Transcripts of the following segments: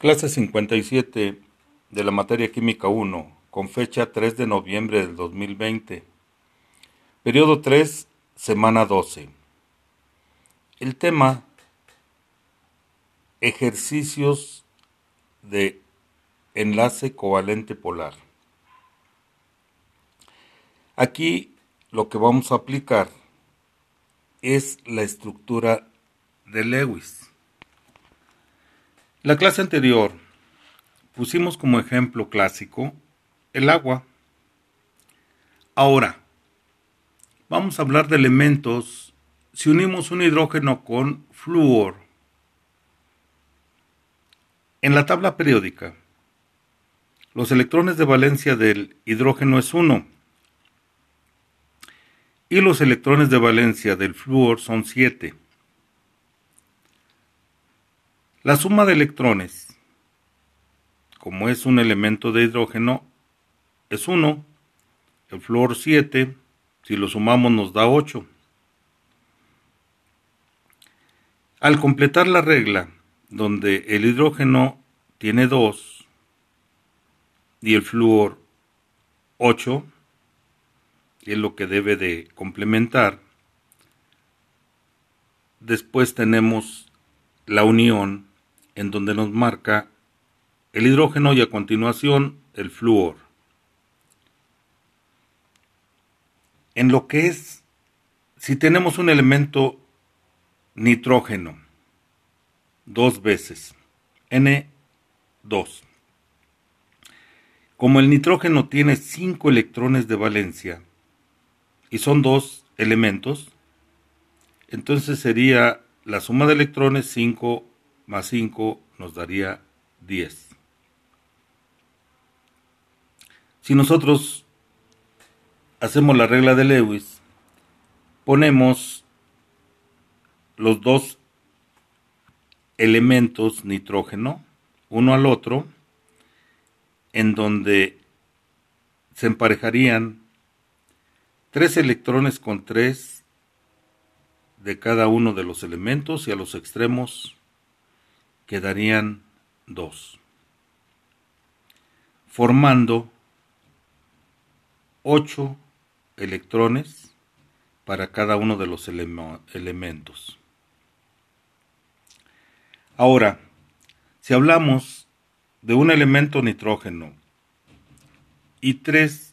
Clase 57 de la materia química 1, con fecha 3 de noviembre del 2020. Periodo 3, semana 12. El tema, ejercicios de enlace covalente polar. Aquí lo que vamos a aplicar es la estructura de Lewis. La clase anterior pusimos como ejemplo clásico el agua. Ahora, vamos a hablar de elementos si unimos un hidrógeno con flúor. En la tabla periódica, los electrones de valencia del hidrógeno es 1 y los electrones de valencia del flúor son 7. La suma de electrones, como es un elemento de hidrógeno, es 1. El flúor 7. Si lo sumamos nos da 8. Al completar la regla, donde el hidrógeno tiene 2 y el flúor 8, y es lo que debe de complementar, después tenemos la unión en donde nos marca el hidrógeno y a continuación el flúor. En lo que es, si tenemos un elemento nitrógeno, dos veces, N2. Como el nitrógeno tiene cinco electrones de valencia y son dos elementos, entonces sería la suma de electrones 5 más 5 nos daría 10. Si nosotros hacemos la regla de Lewis, ponemos los dos elementos nitrógeno, uno al otro, en donde se emparejarían tres electrones con tres de cada uno de los elementos y a los extremos quedarían dos, formando ocho electrones para cada uno de los elementos. Ahora, si hablamos de un elemento nitrógeno y tres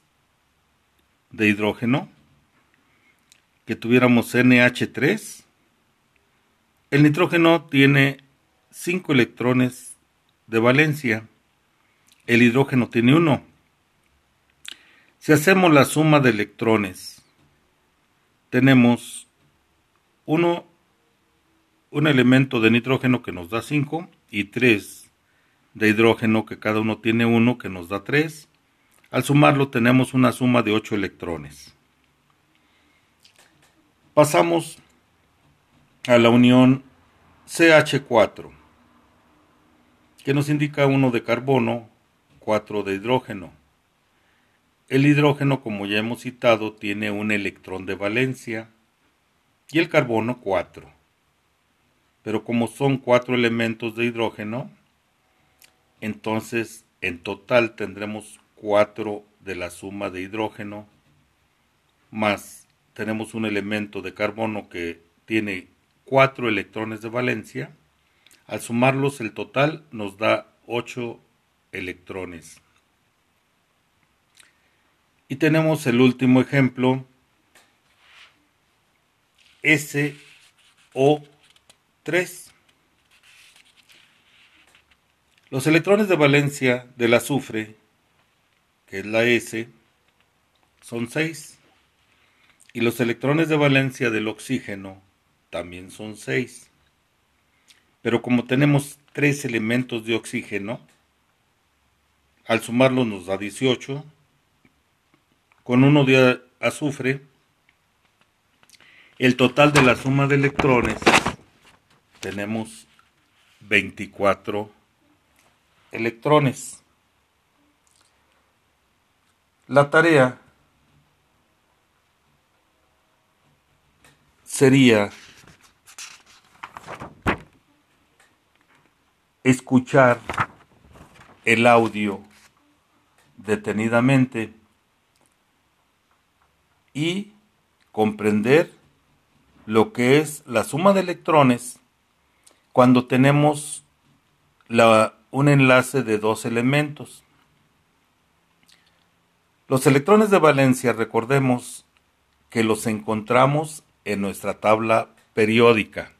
de hidrógeno, que tuviéramos NH3, el nitrógeno tiene 5 electrones de valencia. El hidrógeno tiene uno. Si hacemos la suma de electrones, tenemos uno, un elemento de nitrógeno que nos da 5 y 3 de hidrógeno que cada uno tiene uno que nos da 3. Al sumarlo tenemos una suma de 8 electrones. Pasamos a la unión CH4 que nos indica uno de carbono, 4 de hidrógeno. El hidrógeno, como ya hemos citado, tiene un electrón de valencia y el carbono 4. Pero como son cuatro elementos de hidrógeno, entonces en total tendremos 4 de la suma de hidrógeno más tenemos un elemento de carbono que tiene 4 electrones de valencia al sumarlos el total nos da 8 electrones. Y tenemos el último ejemplo, SO3. Los electrones de valencia del azufre, que es la S, son 6. Y los electrones de valencia del oxígeno también son 6. Pero como tenemos tres elementos de oxígeno, al sumarlos nos da 18. Con uno de azufre, el total de la suma de electrones tenemos 24 electrones. La tarea sería escuchar el audio detenidamente y comprender lo que es la suma de electrones cuando tenemos la, un enlace de dos elementos. Los electrones de valencia, recordemos que los encontramos en nuestra tabla periódica.